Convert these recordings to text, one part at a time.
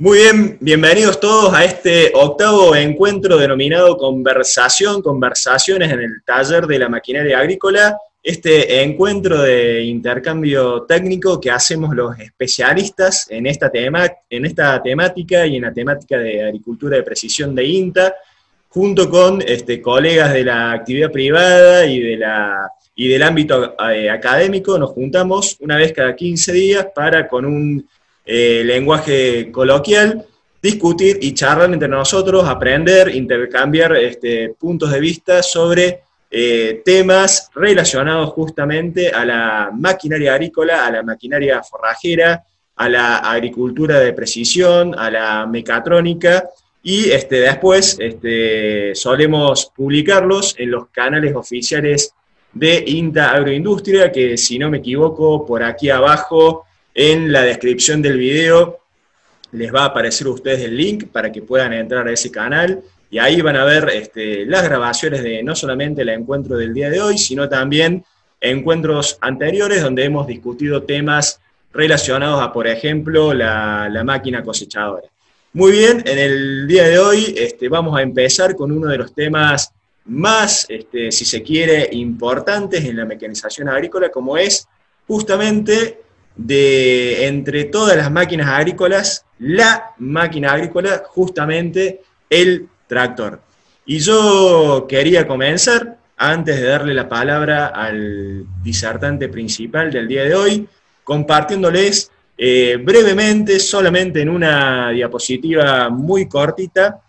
Muy bien, bienvenidos todos a este octavo encuentro denominado Conversación, Conversaciones en el Taller de la Maquinaria Agrícola, este encuentro de intercambio técnico que hacemos los especialistas en esta, tema, en esta temática y en la temática de agricultura de precisión de INTA, junto con este, colegas de la actividad privada y, de la, y del ámbito eh, académico, nos juntamos una vez cada 15 días para con un eh, lenguaje coloquial, discutir y charlar entre nosotros, aprender, intercambiar este, puntos de vista sobre eh, temas relacionados justamente a la maquinaria agrícola, a la maquinaria forrajera, a la agricultura de precisión, a la mecatrónica, y este, después este, solemos publicarlos en los canales oficiales de INTA Agroindustria, que si no me equivoco, por aquí abajo en la descripción del video les va a aparecer a ustedes el link para que puedan entrar a ese canal y ahí van a ver este, las grabaciones de no solamente el encuentro del día de hoy, sino también encuentros anteriores donde hemos discutido temas relacionados a, por ejemplo, la, máquina cosechadora. Muy bien, en el día de hoy este, vamos a empezar con uno de los temas más, este, si se quiere, importantes en la mecanización agrícola, como es justamente de entre todas las máquinas agrícolas, la máquina agrícola, justamente el tractor. Y yo quería comenzar, antes de darle la palabra al disertante principal del día de hoy, compartiéndoles eh, brevemente, solamente en una diapositiva muy cortita,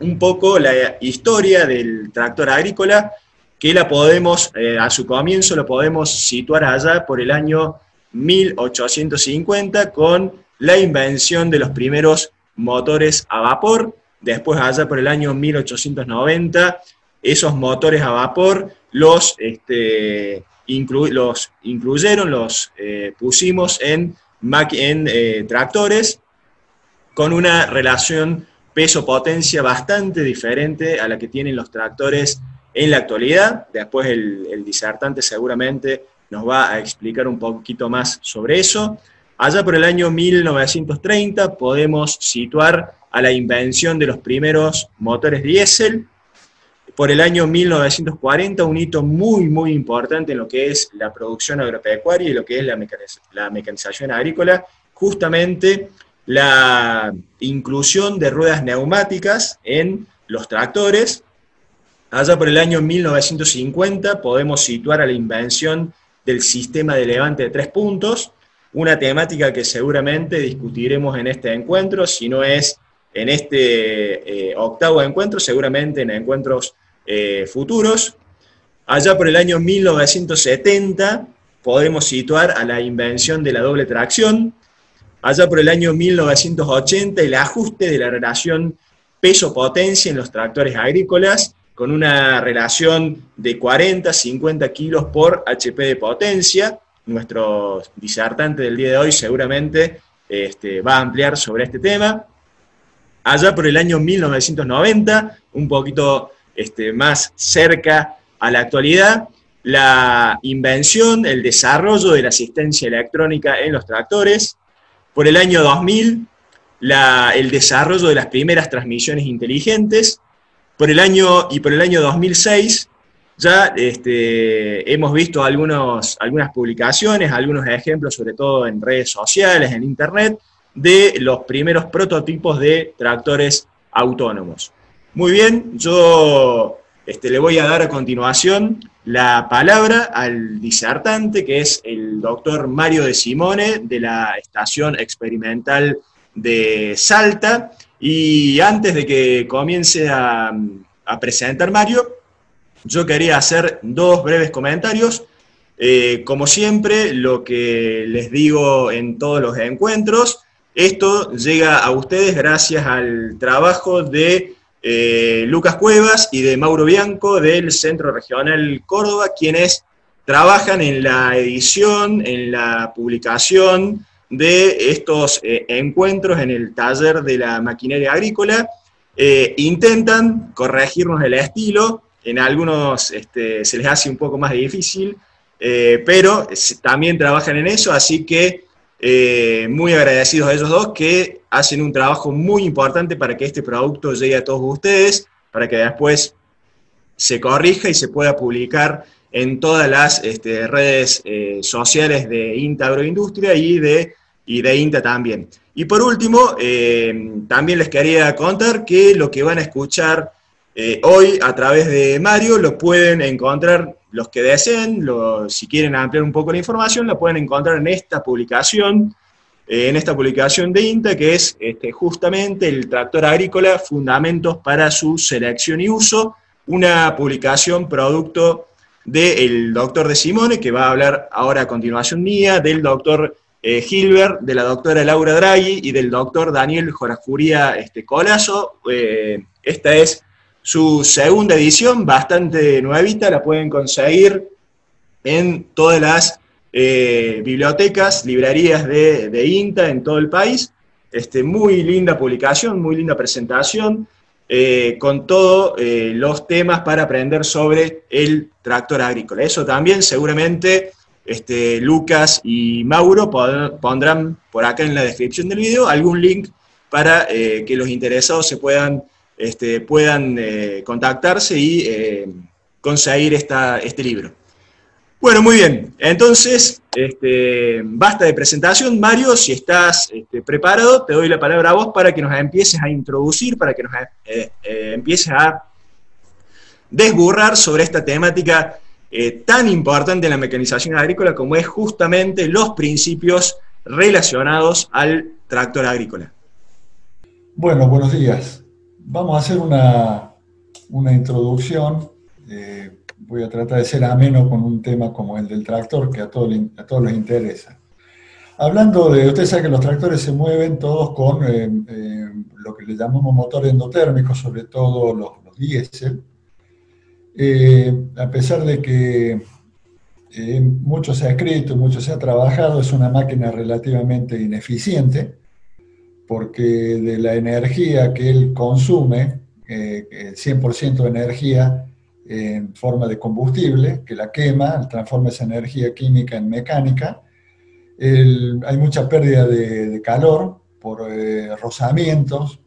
un poco la historia del tractor agrícola, que la podemos, eh, a su comienzo lo podemos situar allá por el año 1850 con la invención de los primeros motores a vapor, después allá por el año 1890, esos motores a vapor los, este, los incluyeron, los eh, pusimos en, eh, tractores con una relación peso-potencia bastante diferente a la que tienen los tractores en la actualidad. Después el, el disertante seguramente nos va a explicar un poquito más sobre eso. Allá por el año 1930 podemos situar a la invención de los primeros motores diésel. Por el año 1940, un hito muy, muy importante en lo que es la producción agropecuaria y lo que es la, mecanización agrícola, justamente la inclusión de ruedas neumáticas en los tractores. Allá por el año 1950 podemos situar a la invención del sistema de levante de tres puntos, una temática que seguramente discutiremos en este encuentro, si no es en este eh, octavo encuentro, seguramente en encuentros eh, futuros. Allá por el año 1970 podemos situar a la invención de la doble tracción. Allá por el año 1980 el ajuste de la relación peso-potencia en los tractores agrícolas con una relación de 40, 50 kilos por HP de potencia. Nuestro disertante del día de hoy seguramente este, va a ampliar sobre este tema. Allá por el año 1990, un poquito este, más cerca a la actualidad, la invención, el desarrollo de la asistencia electrónica en los tractores. Por el año 2000, el desarrollo de las primeras transmisiones inteligentes por el año, y por el año 2006 ya este, hemos visto algunas publicaciones, algunos ejemplos, sobre todo en redes sociales, en internet, de los primeros prototipos de tractores autónomos. Muy bien, yo este, le voy a dar a continuación la palabra al disertante, que es el doctor Mario de Simone, de la Estación Experimental de Salta, y antes de que comience a, presentar Mario, yo quería hacer dos breves comentarios. Eh, como siempre, lo que les digo en todos los encuentros, esto llega a ustedes gracias al trabajo de eh, Lucas Cuevas y de Mauro Bianco del Centro Regional Córdoba, quienes trabajan en la edición, en la publicación, de estos eh, encuentros en el taller de la maquinaria agrícola. Eh, intentan corregirnos el estilo, en algunos este, se les hace un poco más difícil, eh, pero también trabajan en eso, así que muy agradecidos a ellos dos que hacen un trabajo muy importante para que este producto llegue a todos ustedes, para que después se corrija y se pueda publicar en todas las este, redes sociales de INTA Agroindustria y de, y de INTA también. Y por último, eh, también les quería contar que lo que van a escuchar hoy a través de Mario lo pueden encontrar los que deseen, si quieren ampliar un poco la información, la pueden encontrar en esta publicación, eh, en esta publicación de INTA, que es este, justamente el tractor agrícola, fundamentos para su selección y uso, una publicación producto del doctor de Simone, que va a hablar ahora a continuación mía, del doctor eh, de la doctora Laura Draghi y del doctor Daniel Jorajuría este, Colazo. Eh, esta es su segunda edición, bastante nuevita, la pueden conseguir en todas las eh, bibliotecas, librerías de, INTA en todo el país. Este, muy linda publicación, muy linda presentación, eh, con todos los temas para aprender sobre el tractor agrícola. Eso también seguramente este, Lucas y Mauro pondrán por acá en la descripción del video algún link para que los interesados se puedan este, puedan eh, contactarse y eh, conseguir este libro. Bueno, muy bien. Entonces, este, basta de presentación. Mario, si estás preparado, te doy la palabra a vos para que nos empieces a introducir, para que nos eh, empieces a desburrar sobre esta temática tan importante en la mecanización agrícola como es justamente los principios relacionados al tractor agrícola. Bueno, buenos días. Vamos a hacer una, introducción. Eh, voy a tratar de ser ameno con un tema como el del tractor, que a todos, a todos les interesa. Hablando de, ustedes saben que los tractores se mueven todos con eh, eh, lo que le llamamos motor endotérmico, sobre todo los, los diésel. A pesar de que mucho se ha escrito, mucho se ha trabajado, es una máquina relativamente ineficiente, porque de la energía que él consume, eh, el 100% de energía en forma de combustible, que la quema, transforma esa energía química en mecánica, hay mucha pérdida de, calor por eh, rozamientos,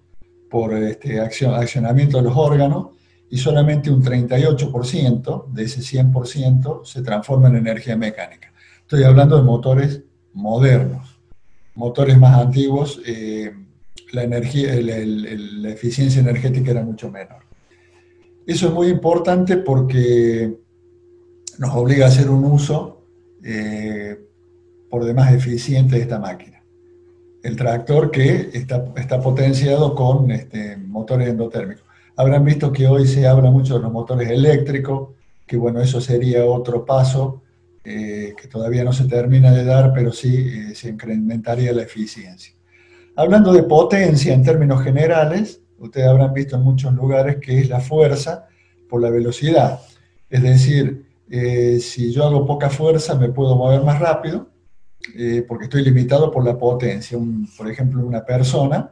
por este, accionamiento de los órganos, y solamente un 38% de ese 100% se transforma en energía mecánica. Estoy hablando de motores modernos motores más antiguos, eh, la, energía, la eficiencia energética era mucho menor. Eso es muy importante porque nos obliga a hacer un uso eh, por demás eficiente de esta máquina. El tractor que está, está potenciado con este, motores endotérmicos. Habrán visto que hoy se habla mucho de los motores eléctricos, que bueno, eso sería otro paso eh, que todavía no se termina de dar, pero sí eh, se incrementaría la eficiencia. Hablando de potencia en términos generales, ustedes habrán visto en muchos lugares que es la fuerza por la velocidad. Es decir, eh, si yo hago poca fuerza me puedo mover más rápido, porque estoy limitado por la potencia. por ejemplo, una persona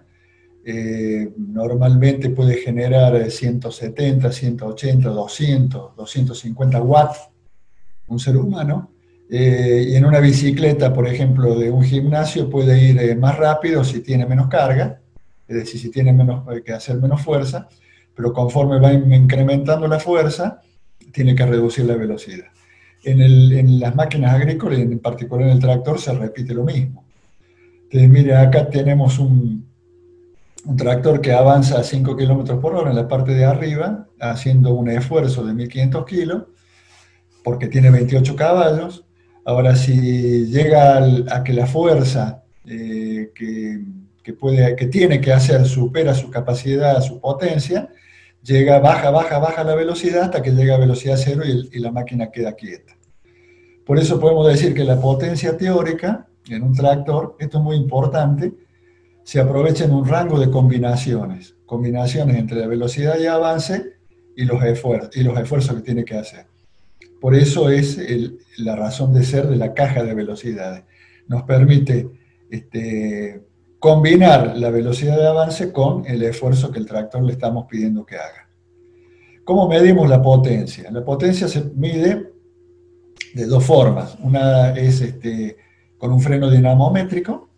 normalmente puede generar 170, 180, 200, 250 watts un ser humano, eh, y en una bicicleta, por ejemplo, de un gimnasio puede ir eh, más rápido si tiene menos carga, es decir, si tiene menos, eh, que hacer menos fuerza, pero conforme va incrementando la fuerza, tiene que reducir la velocidad. En, las máquinas agrícolas, en particular en el tractor, se repite lo mismo. Entonces, mire, acá tenemos un, un tractor que avanza a 5 km por hora en la parte de arriba, haciendo un esfuerzo de 1500 kilos, porque tiene 28 caballos. Ahora, si llega a que la fuerza eh, que, que tiene que hacer supera su capacidad, su potencia, llega, baja, baja, baja la velocidad hasta que llega a velocidad cero y, la máquina queda quieta. Por eso podemos decir que la potencia teórica en un tractor, esto es muy importante, se aprovecha en un rango de combinaciones, combinaciones entre la velocidad y avance y los, esfuerzos, y los esfuerzos que tiene que hacer. Por eso es la razón de ser de la caja de velocidades. Nos permite este, combinar la velocidad de avance con el esfuerzo que el tractor le estamos pidiendo que haga. ¿Cómo medimos la potencia? La potencia se mide de dos formas. Una es este, con un freno dinamométrico.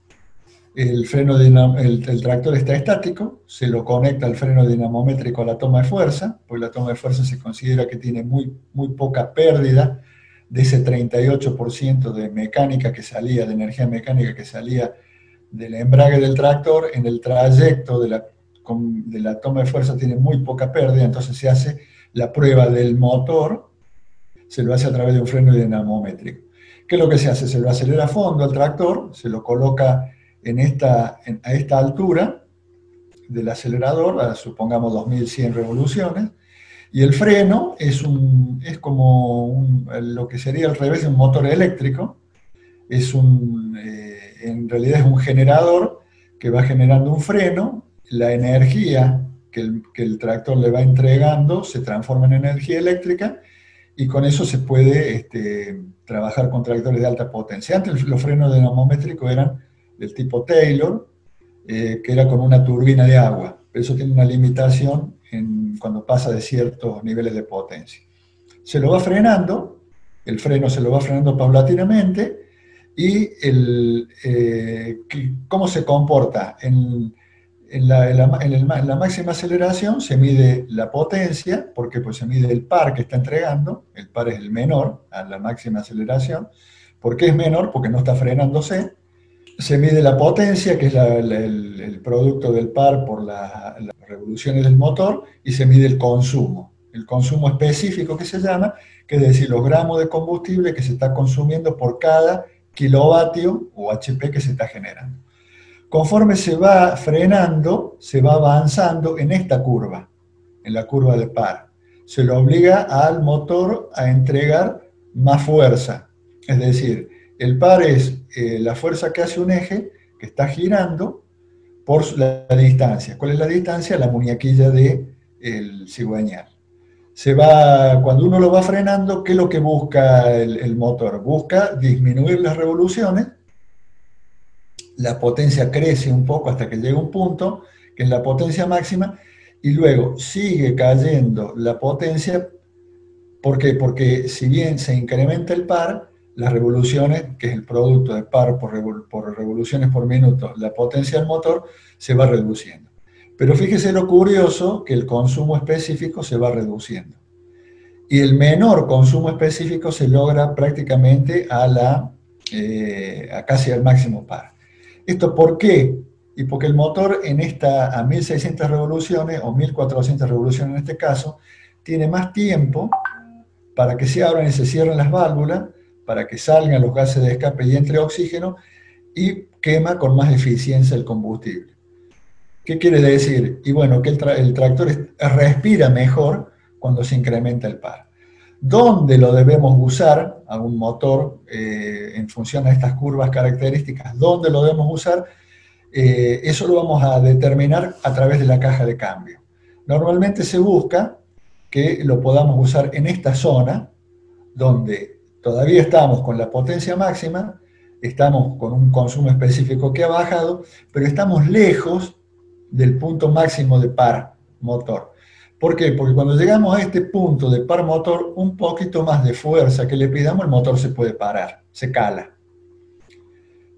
El, freno el, tractor está estático, se lo conecta al freno dinamométrico a la toma de fuerza, porque la toma de fuerza se considera que tiene muy, muy poca pérdida de ese 38% de mecánica que salía, de energía mecánica que salía del embrague del tractor, en el trayecto de la, de la toma de fuerza tiene muy poca pérdida, entonces se hace la prueba del motor, se lo hace a través de un freno dinamométrico. ¿Qué es lo que se hace? Se lo acelera a fondo al tractor, se lo coloca en esta, a esta altura del acelerador, supongamos 2100 revoluciones, y el freno es, un, es como lo que sería al revés de un motor eléctrico, es un, eh, en realidad es un generador que va generando un freno, la energía que el, que el, tractor le va entregando se transforma en energía eléctrica y con eso se puede este, trabajar con tractores de alta potencia. Antes los frenos dinamométricos eran del tipo Taylor, eh, que era con una turbina de agua. Eso tiene una limitación en, cuando pasa de ciertos niveles de potencia. Se lo va frenando, el freno se lo va frenando paulatinamente, y el, eh, cómo se comporta. En, en, la, en, la, máxima aceleración se mide la potencia, porque pues se mide el par que está entregando, el par es el menor a la máxima aceleración. ¿Por qué es menor? Porque no está frenándose. Se mide la potencia, que es el, producto del par por las revoluciones del motor, y se mide el consumo. El consumo específico que se llama, que es decir, los gramos de combustible que se está consumiendo por cada kilovatio o HP que se está generando. Conforme se va frenando, se va avanzando en esta curva, en la curva de par. Se lo obliga al motor a entregar más fuerza. Es decir, el par es eh, la fuerza que hace un eje que está girando por la, distancia. ¿Cuál es la distancia? La muñequilla del de cigüeñal se va, cuando uno lo va frenando, ¿qué es lo que busca el, motor? Busca disminuir las revoluciones, la potencia crece un poco hasta que llega un punto, que es la potencia máxima, y luego sigue cayendo la potencia, ¿por qué? Porque si bien se incrementa el par, las revoluciones, que es el producto de par por, por revoluciones por minuto, la potencia del motor se va reduciendo. Pero fíjese lo curioso que el consumo específico se va reduciendo. Y el menor consumo específico se logra prácticamente a, la, eh, a casi al máximo par. ¿Esto por qué? Y porque el motor en esta, a 1600 revoluciones o 1400 revoluciones en este caso, tiene más tiempo para que se abran y se cierren las válvulas, para que salgan los gases de escape y entre oxígeno, y quema con más eficiencia el combustible. ¿Qué quiere decir? Y bueno, que el, tractor respira mejor cuando se incrementa el par. ¿Dónde lo debemos usar a un motor eh, en función a estas curvas características? ¿Dónde lo debemos usar? Eh, eso lo vamos a determinar a través de la caja de cambio. Normalmente se busca que lo podamos usar en esta zona, donde todavía estamos con la potencia máxima, estamos con un consumo específico que ha bajado, pero estamos lejos del punto máximo de par motor. ¿Por qué? Porque cuando llegamos a este punto de par motor, un poquito más de fuerza que le pidamos, el motor se puede parar, se cala.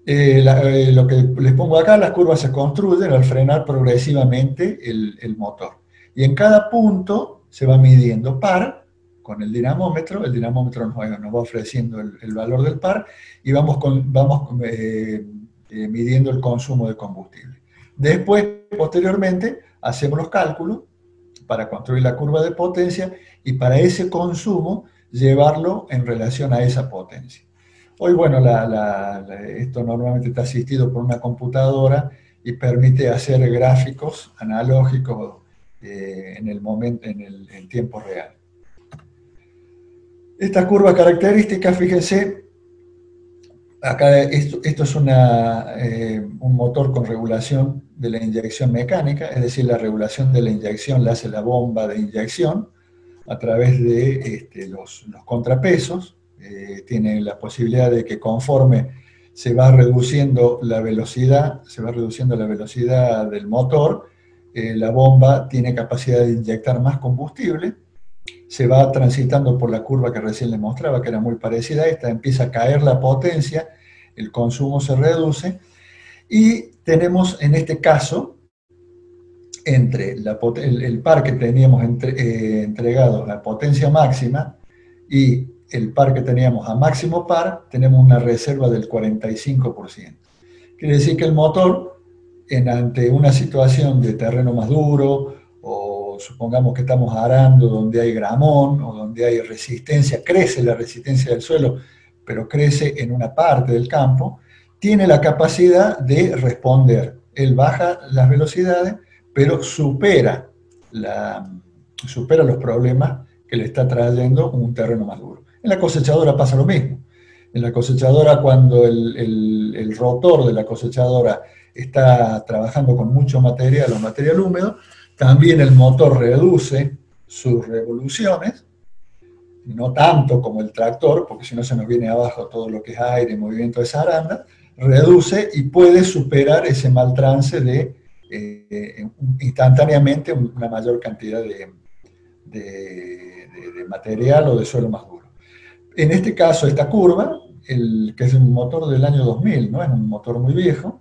Eh, eh, lo que les pongo acá, las curvas se construyen al frenar progresivamente el, motor. Y en cada punto se va midiendo par con el dinamómetro, el dinamómetro nos, va ofreciendo el, valor del par y vamos, vamos eh, midiendo el consumo de combustible. Después, posteriormente, hacemos los cálculos para construir la curva de potencia y para ese consumo llevarlo en relación a esa potencia. Hoy, bueno, esto normalmente está asistido por una computadora y permite hacer gráficos analógicos eh, en el momento, en el tiempo real. Esta curva característica, fíjense, acá esto, es eh, un motor con regulación de la inyección mecánica, es decir, la regulación de la inyección la hace la bomba de inyección a través de este, los, contrapesos. Eh, tiene la posibilidad de que conforme se va reduciendo la velocidad, se va reduciendo la velocidad del motor, eh, la bomba tiene capacidad de inyectar más combustible, se va transitando por la curva que recién les mostraba, que era muy parecida a esta, empieza a caer la potencia, el consumo se reduce y tenemos en este caso, entre el, par que teníamos eh, entregado a potencia máxima y el par que teníamos a máximo par, tenemos una reserva del 45%. Quiere decir que el motor, en, ante una situación de terreno más duro, supongamos que estamos arando donde hay gramón, o donde hay resistencia, crece la resistencia del suelo, pero crece en una parte del campo, tiene la capacidad de responder. Él baja las velocidades, pero supera, la, supera los problemas que le está trayendo un terreno más duro. En la cosechadora pasa lo mismo. En la cosechadora, cuando el, rotor de la cosechadora está trabajando con mucho material o material húmedo, también el motor reduce sus revoluciones, no tanto como el tractor, porque si no se nos viene abajo todo lo que es aire, movimiento de esa aranda, reduce y puede superar ese mal trance de eh, instantáneamente una mayor cantidad de, de material o de suelo más duro. En este caso, esta curva el, que es un motor del año 2000, ¿no? es un motor muy viejo,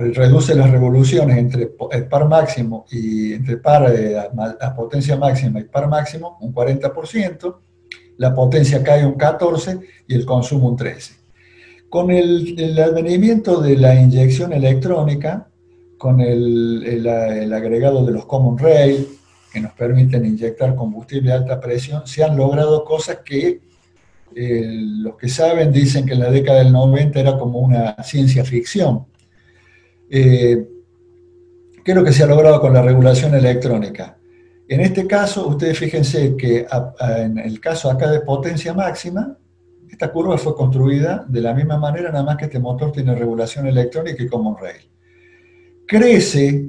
reduce las revoluciones entre par máximo y entre par eh, la potencia máxima y par máximo un 40%, la potencia cae un 14% y el consumo un 13%. Con el, el advenimiento de la inyección electrónica, con el, el, agregado de los Common Rail, que nos permiten inyectar combustible a alta presión, se han logrado cosas que los que saben dicen que en la década del 90 era como una ciencia ficción. Eh, ¿Qué es lo que se ha logrado con la regulación electrónica? En este caso, ustedes fíjense que en el caso acá de potencia máxima, esta curva fue construida de la misma manera, nada más que este motor tiene regulación electrónica y common rail. Crece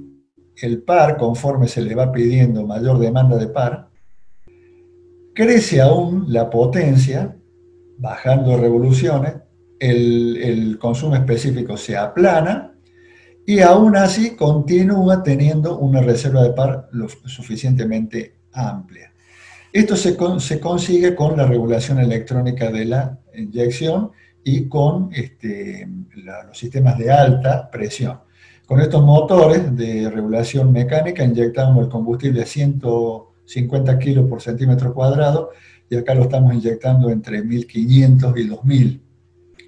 el par conforme se le va pidiendo mayor demanda de par, crece aún la potencia, bajando revoluciones, el, consumo específico se aplana y aún así continúa teniendo una reserva de par lo suficientemente amplia. Esto se, consigue con la regulación electrónica de la inyección y con este, los sistemas de alta presión. Con estos motores de regulación mecánica inyectamos el combustible a 150 kilos por centímetro cuadrado y acá lo estamos inyectando entre 1500 y 2000.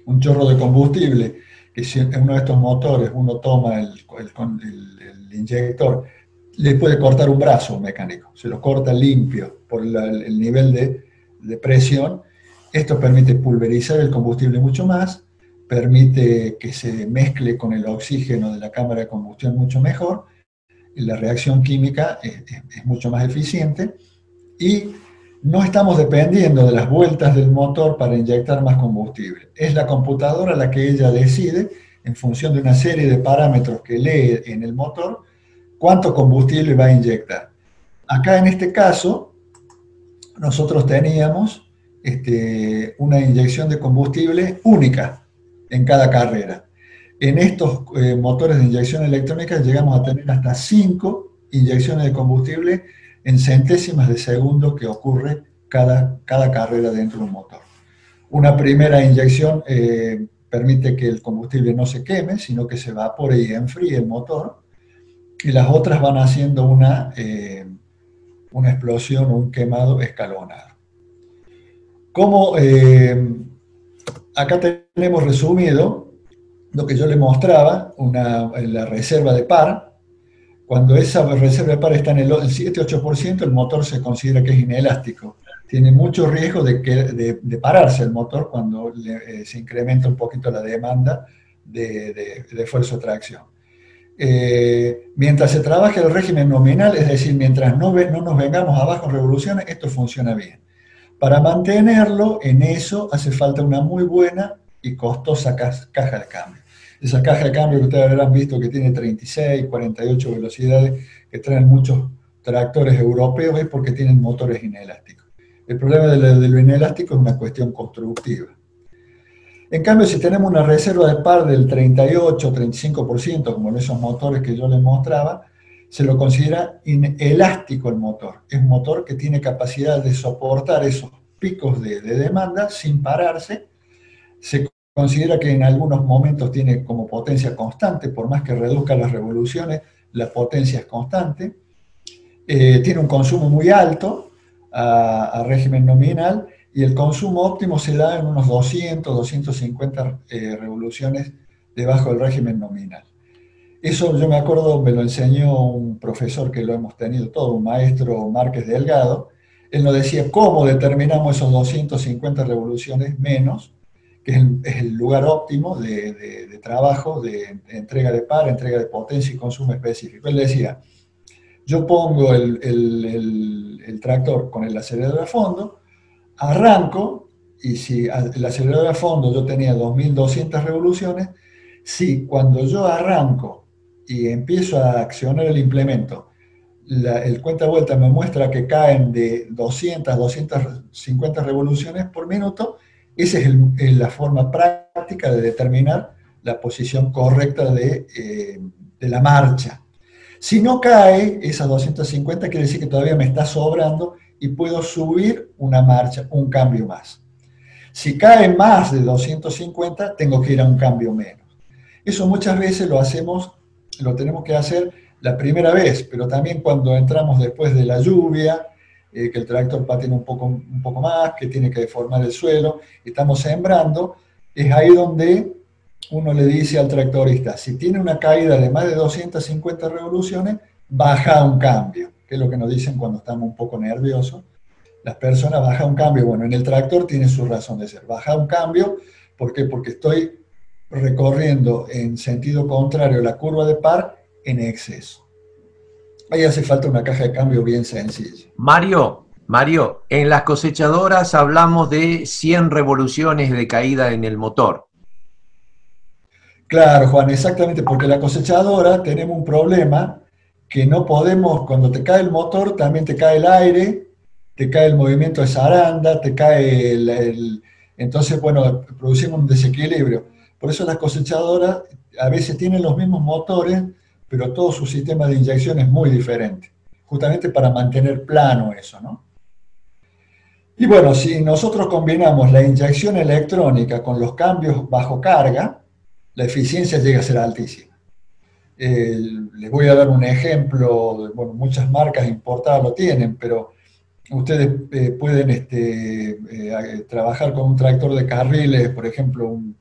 Un chorro de combustible, que si en uno de estos motores uno toma el, el, inyector, le puede cortar un brazo mecánico, se lo corta limpio por el nivel de, de presión. Esto permite pulverizar el combustible mucho más, permite que se mezcle con el oxígeno de la cámara de combustión mucho mejor, la reacción química es, es mucho más eficiente y no estamos dependiendo de las vueltas del motor para inyectar más combustible. Es la computadora la que ella decide, en función de una serie de parámetros que lee en el motor, cuánto combustible va a inyectar. Acá en este caso, nosotros teníamos este, una inyección de combustible única en cada carrera. En estos eh, motores de inyección electrónica llegamos a tener hasta 5 inyecciones de combustible en centésimas de segundo que ocurre cada, cada carrera dentro de un motor. Una primera inyección eh, permite que el combustible no se queme, sino que se evapore y enfríe el motor, y las otras van haciendo una, eh, una explosión un quemado escalonado. Como eh, acá tenemos resumido lo que yo le mostraba, una, la reserva de par, cuando esa reserva de par está en el 7-8%, el motor se considera que es inelástico. Tiene mucho riesgo de, que, de, pararse el motor cuando eh, se incrementa un poquito la demanda de, de esfuerzo de tracción. Eh, mientras se trabaje el régimen nominal, es decir, mientras no, no nos vengamos abajo en revoluciones, esto funciona bien. Para mantenerlo en eso hace falta una muy buena y costosa caja de cambio. Esa caja de cambio que ustedes habrán visto que tiene 36, 48 velocidades, que traen muchos tractores europeos, es porque tienen motores inelásticos. El problema de lo, inelástico es una cuestión constructiva. En cambio, si tenemos una reserva de par del 38, 35%, como en esos motores que yo les mostraba, se lo considera inelástico el motor. Es un motor que tiene capacidad de soportar esos picos de, de demanda sin pararse, se considera que en algunos momentos tiene como potencia constante, por más que reduzca las revoluciones, la potencia es constante. Eh, tiene un consumo muy alto a, régimen nominal y el consumo óptimo se da en unos 200, 250 eh, revoluciones debajo del régimen nominal. Eso yo me acuerdo, me lo enseñó un profesor que lo hemos tenido todo, un maestro Márquez Delgado. Él nos decía cómo determinamos esos 250 revoluciones menos, que es el, lugar óptimo de, trabajo, de, entrega de par, entrega de potencia y consumo específico. Él decía, yo pongo el, tractor con el acelerador a fondo, arranco, y si el acelerador a fondo yo tenía 2.200 revoluciones, si cuando yo arranco y empiezo a accionar el implemento, el cuenta vuelta me muestra que caen de 200 250 revoluciones por minuto, esa es la forma práctica de determinar la posición correcta de, eh, la marcha. Si no cae esas 250, quiere decir que todavía me está sobrando y puedo subir una marcha, un cambio más. Si cae más de 250, tengo que ir a un cambio menos. Eso muchas veces lo hacemos lo tenemos que hacer la primera vez, pero también cuando entramos después de la lluvia, eh, que el tractor patina un poco, un poco más, que tiene que deformar el suelo, estamos sembrando, es ahí donde uno le dice al tractorista, si tiene una caída de más de 250 revoluciones, baja un cambio, que es lo que nos dicen cuando estamos un poco nerviosos. Las personas baja un cambio, bueno, en el tractor tiene su razón de ser, baja un cambio, ¿por qué? Porque estoy recorriendo en sentido contrario la curva de par en exceso. Ahí hace falta una caja de cambio bien sencilla. Mario, Mario, en las cosechadoras hablamos de 100 revoluciones de caída en el motor. Claro, Juan, exactamente, porque la cosechadora tenemos un problema que no podemos, cuando te cae el motor, también te cae el aire, te cae el movimiento de zaranda, te cae el entonces, bueno, producimos un desequilibrio. Por eso las cosechadoras a veces tienen los mismos motores, pero todo su sistema de inyección es muy diferente, justamente para mantener plano eso, ¿no? Y bueno, si nosotros combinamos la inyección electrónica con los cambios bajo carga, la eficiencia llega a ser altísima. Les voy a dar un ejemplo, bueno, muchas marcas importadas lo tienen, pero ustedes eh, pueden este, eh, trabajar con un tractor de carriles, por ejemplo, un,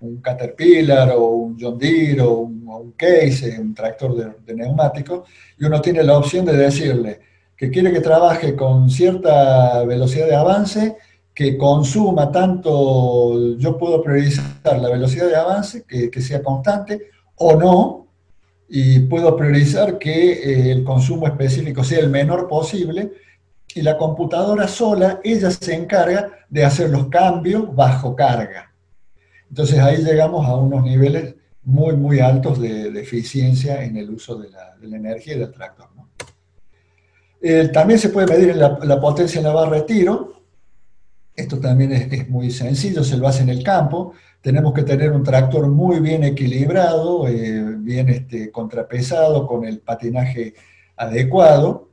un Caterpillar o un John Deere o un, Case, un tractor de, neumático, y uno tiene la opción de decirle que quiere que trabaje con cierta velocidad de avance, que consuma tanto, yo puedo priorizar la velocidad de avance, que, sea constante, o no, y puedo priorizar que eh, el consumo específico sea el menor posible, y la computadora sola, ella se encarga de hacer los cambios bajo carga. Entonces ahí llegamos a unos niveles muy, muy altos de, eficiencia en el uso de la, energía y del tractor. Eh, también se puede medir la, potencia en la barra de tiro. Esto también es, muy sencillo, se lo hace en el campo. Tenemos que tener un tractor muy bien equilibrado, eh, bien este, contrapesado, con el patinaje adecuado.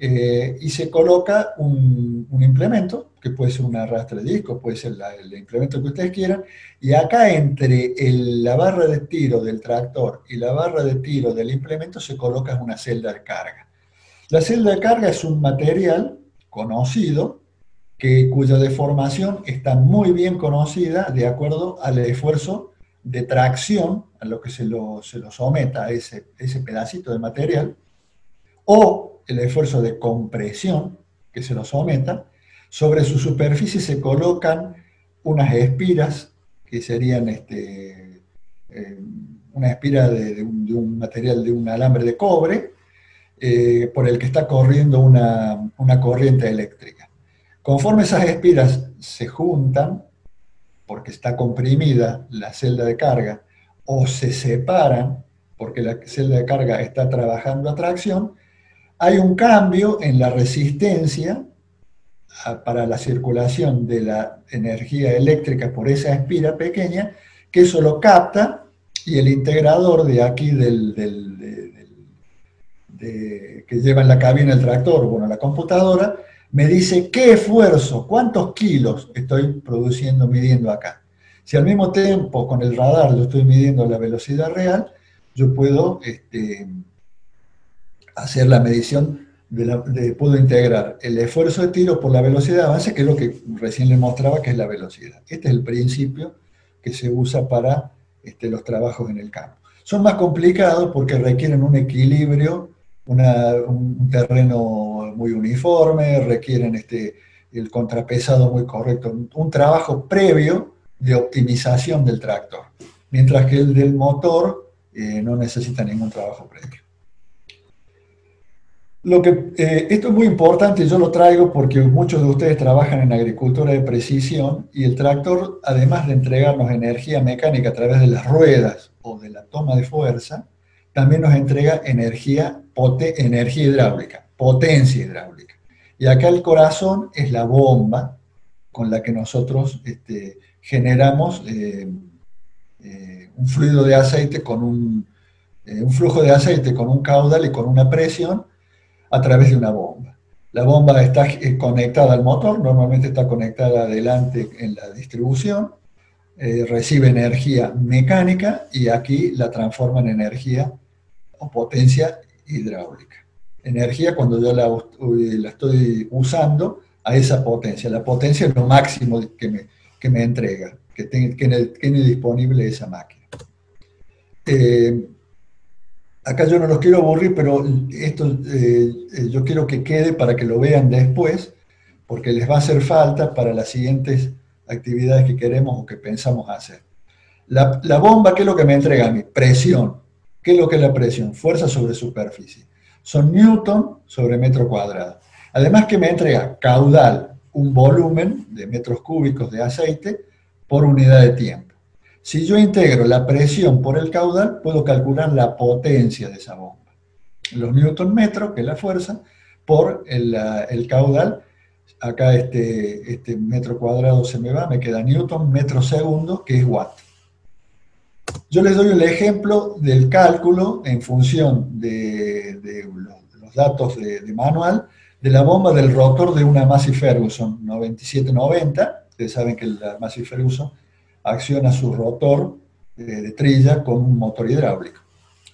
Eh, y se coloca un, implemento, que puede ser una arrastre de disco, puede ser el implemento que ustedes quieran, y acá entre la barra de tiro del tractor y la barra de tiro del implemento se coloca una celda de carga. La celda de carga es un material conocido, que, cuya deformación está muy bien conocida de acuerdo al esfuerzo de tracción a lo que se lo, se lo someta a ese, ese pedacito de material, o el esfuerzo de compresión que se lo someta, sobre su superficie se colocan unas espiras, que serían este, eh, una espira de, un, material de un alambre de cobre, eh, por el que está corriendo una, una corriente eléctrica. Conforme esas espiras se juntan, porque está comprimida la celda de carga, o se separan, porque la celda de carga está trabajando a tracción, hay un cambio en la resistencia para la circulación de la energía eléctrica por esa espira pequeña, que eso lo capta y el integrador de aquí del, que lleva en la cabina el tractor, bueno, la computadora, me dice qué esfuerzo, cuántos kilos estoy produciendo, midiendo acá. Si al mismo tiempo con el radar yo estoy midiendo la velocidad real, yo puedo este, hacer la medición, de, puedo integrar el esfuerzo de tiro por la velocidad de avance, que es lo que recién le mostraba que es la velocidad. Este es el principio que se usa para este, los trabajos en el campo. Son más complicados porque requieren un equilibrio, un terreno muy uniforme, requieren este, el contrapesado muy correcto, un trabajo previo de optimización del tractor, mientras que el del motor eh, no necesita ningún trabajo previo. Lo que, eh, esto es muy importante, yo lo traigo porque muchos de ustedes trabajan en agricultura de precisión y el tractor, además de entregarnos energía mecánica a través de las ruedas o de la toma de fuerza, también nos entrega energía, energía hidráulica, potencia hidráulica. Y acá el corazón es la bomba con la que nosotros este, generamos eh, eh, un fluido de aceite con un, un flujo de aceite con un caudal y con una presión a través de una bomba. La bomba está eh, conectada al motor, normalmente está conectada adelante en la distribución, eh, recibe energía mecánica y aquí la transforma en energía o potencia hidráulica. Energía cuando yo la, la estoy usando a esa potencia. La potencia es lo máximo que me, que me entrega, que tiene, disponible esa máquina. Eh, acá yo no los quiero aburrir, pero esto eh, eh, yo quiero que quede para que lo vean después, porque les va a hacer falta para las siguientes actividades que queremos o que pensamos hacer. La, bomba, ¿qué es lo que me entrega a mí? Presión. ¿Qué es lo que es la presión? Fuerza sobre superficie. Son newton sobre metro cuadrado. Además que me entrega caudal, un volumen de metros cúbicos de aceite por unidad de tiempo. Si yo integro la presión por el caudal, puedo calcular la potencia de esa bomba. Los newton metros, que es la fuerza, por el, caudal, acá este, este, metro cuadrado se me va, me queda newton metro segundo, que es watt. Yo les doy el ejemplo del cálculo en función de, los, datos de, manual de la bomba del rotor de una Massey Ferguson 9790. Ustedes saben que la Massey Ferguson acciona su rotor eh, de trilla con un motor hidráulico.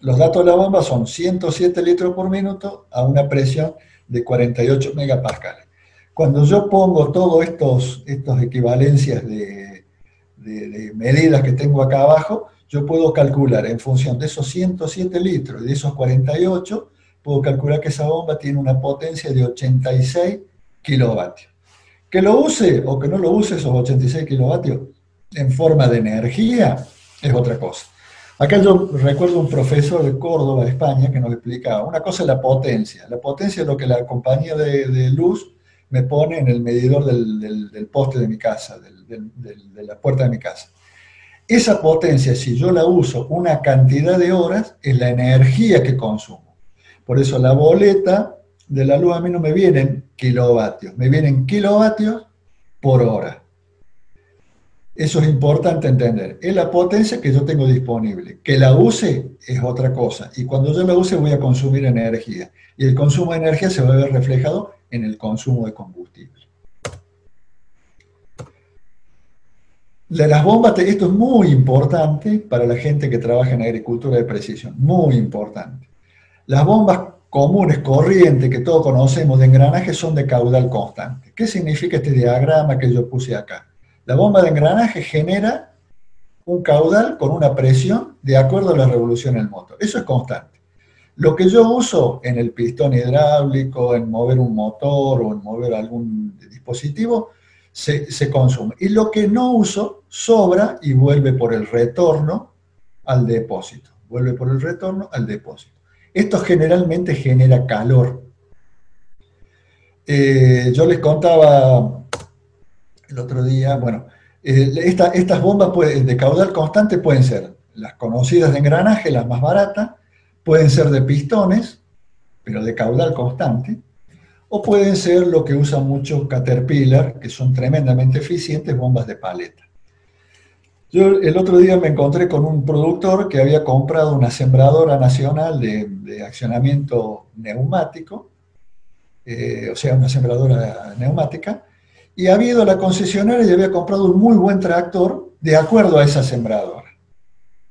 Los datos de la bomba son 107 litros por minuto a una presión de 48 megapascales. Cuando yo pongo todas estos, estos equivalencias de, de, medidas que tengo acá abajo, yo puedo calcular en función de esos 107 litros y de esos 48, puedo calcular que esa bomba tiene una potencia de 86 kilovatios. Que lo use o que no lo use esos 86 kilovatios, en forma de energía es otra cosa. Acá yo recuerdo un profesor de Córdoba, España, que nos explicaba, una cosa es la potencia. La potencia es lo que la compañía de, luz me pone en el medidor del, poste de mi casa, de la puerta de mi casa. Esa potencia, si yo la uso una cantidad de horas, es la energía que consumo. Por eso la boleta de la luz a mí no me vienen kilovatios, me vienen kilovatios por hora. Eso es importante entender. Es la potencia que yo tengo disponible. Que la use es otra cosa. Y cuando yo la use voy a consumir energía. Y el consumo de energía se va a ver reflejado en el consumo de combustible. De las bombas, esto es muy importante para la gente que trabaja en agricultura de precisión. Muy importante. Las bombas comunes, corrientes, que todos conocemos de engranaje, son de caudal constante. ¿Qué significa este diagrama que yo puse acá? La bomba de engranaje genera un caudal con una presión de acuerdo a la revolución del motor. Eso es constante. Lo que yo uso en el pistón hidráulico, en mover un motor o en mover algún dispositivo, se, consume. Y lo que no uso sobra y vuelve por el retorno al depósito. Vuelve por el retorno al depósito. Esto generalmente genera calor. Eh, yo les contaba el otro día, bueno, eh, estas bombas de caudal constante pueden ser las conocidas de engranaje, las más baratas, pueden ser de pistones, pero de caudal constante, o pueden ser lo que usa mucho Caterpillar, que son tremendamente eficientes, bombas de paleta. Yo el otro día me encontré con un productor que había comprado una sembradora nacional de, accionamiento neumático, eh, o sea, una sembradora neumática, y había ido a la concesionaria y había comprado un muy buen tractor de acuerdo a esa sembradora.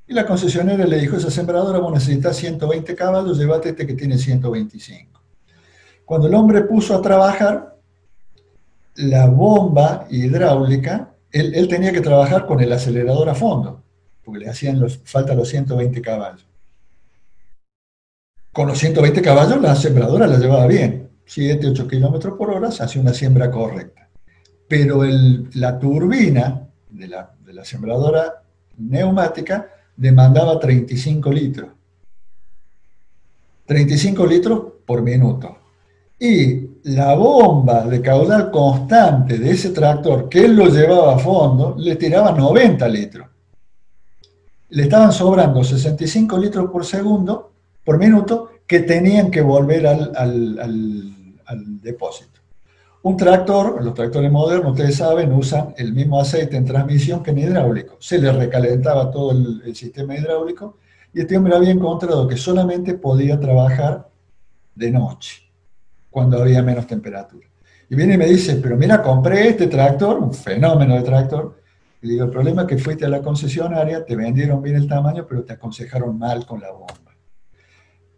Y la concesionaria le dijo, esa sembradora vos necesitas 120 caballos, llévate este que tiene 125. Cuando el hombre puso a trabajar, la bomba hidráulica, él, tenía que trabajar con el acelerador a fondo, porque le hacían falta los 120 caballos. Con los 120 caballos la sembradora la llevaba bien, 7, 8 kilómetros por hora, se hacía una siembra correcta. Pero la turbina de la, sembradora neumática demandaba 35 litros. 35 litros por minuto. Y la bomba de caudal constante de ese tractor, que él lo llevaba a fondo, le tiraba 90 litros. Le estaban sobrando 65 litros por segundo, por minuto, que tenían que volver al depósito. Un tractor, los tractores modernos, ustedes saben, usan el mismo aceite en transmisión que en hidráulico. Se le recalentaba todo el, sistema hidráulico y este hombre había encontrado que solamente podía trabajar de noche, cuando había menos temperatura. Y viene y me dice, pero mira, compré este tractor, un fenómeno de tractor, y digo, el problema es que fuiste a la concesionaria, te vendieron bien el tamaño, pero te aconsejaron mal con la bomba.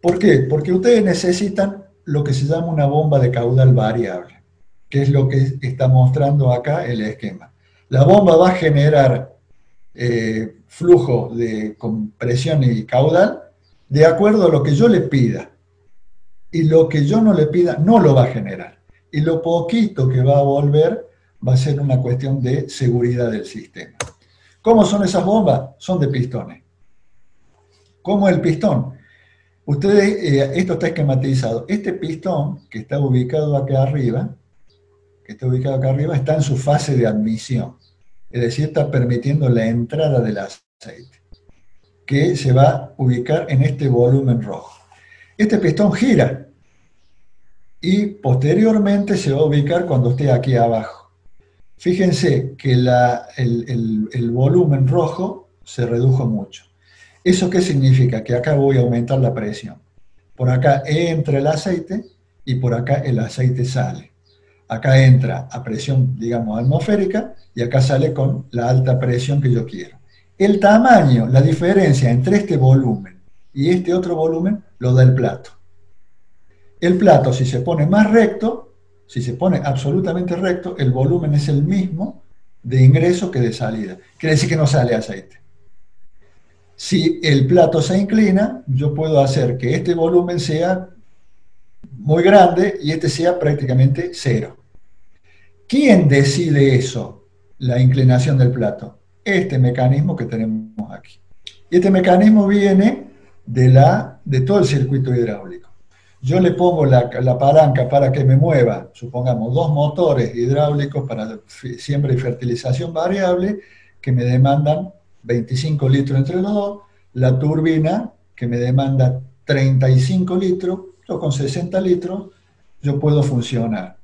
¿Por qué? Porque ustedes necesitan lo que se llama una bomba de caudal variable que es lo que está mostrando acá el esquema. La bomba va a generar eh, flujo de compresión y caudal de acuerdo a lo que yo le pida. Y lo que yo no le pida no lo va a generar. Y lo poquito que va a volver va a ser una cuestión de seguridad del sistema. ¿Cómo son esas bombas? Son de pistones. ¿Cómo el pistón? Ustedes, eh, esto está esquematizado. Este pistón que está ubicado acá arriba, que está ubicado acá arriba, está en su fase de admisión. Es decir, está permitiendo la entrada del aceite, que se va a ubicar en este volumen rojo. Este pistón gira y posteriormente se va a ubicar cuando esté aquí abajo. Fíjense que el, el volumen rojo se redujo mucho. ¿Eso qué significa? Que acá voy a aumentar la presión. Por acá entra el aceite y por acá el aceite sale. Acá entra a presión, digamos, atmosférica y acá sale con la alta presión que yo quiero. El tamaño, la diferencia entre este volumen y este otro volumen lo da el plato. El plato, si se pone más recto, si se pone absolutamente recto, el volumen es el mismo de ingreso que de salida. Quiere decir que no sale aceite. Si el plato se inclina, yo puedo hacer que este volumen sea muy grande y este sea prácticamente cero. ¿Quién decide eso? La inclinación del plato. Este mecanismo que tenemos aquí. Y este mecanismo viene de, la, de todo el circuito hidráulico. Yo le pongo la, la palanca para que me mueva, supongamos, dos motores hidráulicos para siembra y fertilización variable que me demandan 25 litros entre los dos, la turbina que me demanda 35 litros, con 60 litros yo puedo funcionar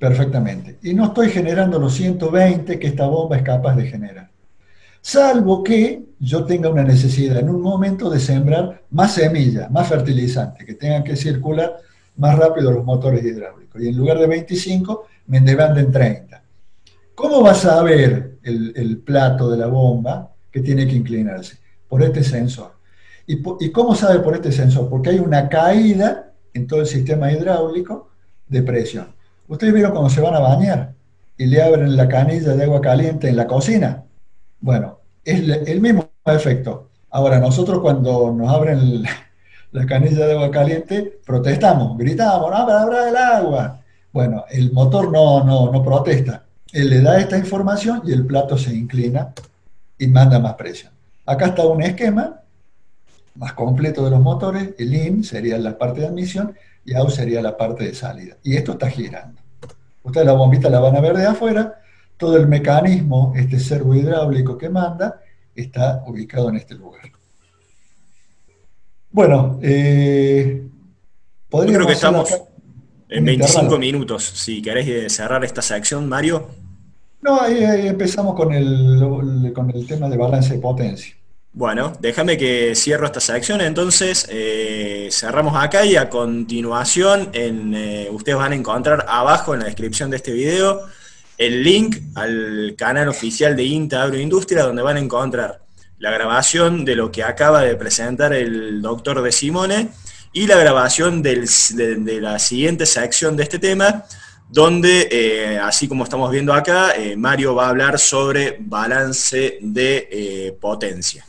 perfectamente. Y no estoy generando los 120 que esta bomba es capaz de generar. Salvo que yo tenga una necesidad en un momento de sembrar más semilla, más fertilizante, que tengan que circular más rápido los motores hidráulicos. Y en lugar de 25, me demanden 30. ¿Cómo vas a ver el, el, plato de la bomba que tiene que inclinarse? Por este sensor. ¿Y, ¿Y cómo sabe por este sensor? Porque hay una caída en todo el sistema hidráulico de presión. Ustedes vieron cuando se van a bañar y le abren la canilla de agua caliente en la cocina. Bueno, es el mismo efecto. Ahora, nosotros cuando nos abren la canilla de agua caliente, protestamos, gritamos, no, abra el agua. Bueno, el motor no, no, no protesta. Él le da esta información y el plato se inclina y manda más presión. Acá está un esquema más completo de los motores, el IN sería la parte de admisión y out sería la parte de salida. Y esto está girando. Ustedes la bombita la van a ver de afuera, todo el mecanismo, este servo hidráulico que manda, está ubicado en este lugar. Bueno, eh, Yo creo que estamos en 25 minutos. Si queréis cerrar esta sección, Mario. No, ahí, empezamos con el, con el tema de balance de potencia. Bueno, déjame que cierro esta sección, entonces eh, cerramos acá y a continuación eh, ustedes van a encontrar abajo en la descripción de este video el link al canal oficial de INTA Agroindustria, donde van a encontrar la grabación de lo que acaba de presentar el doctor De Simone y la grabación de, la siguiente sección de este tema, donde, eh, así como estamos viendo acá, Mario va a hablar sobre balance de potencia.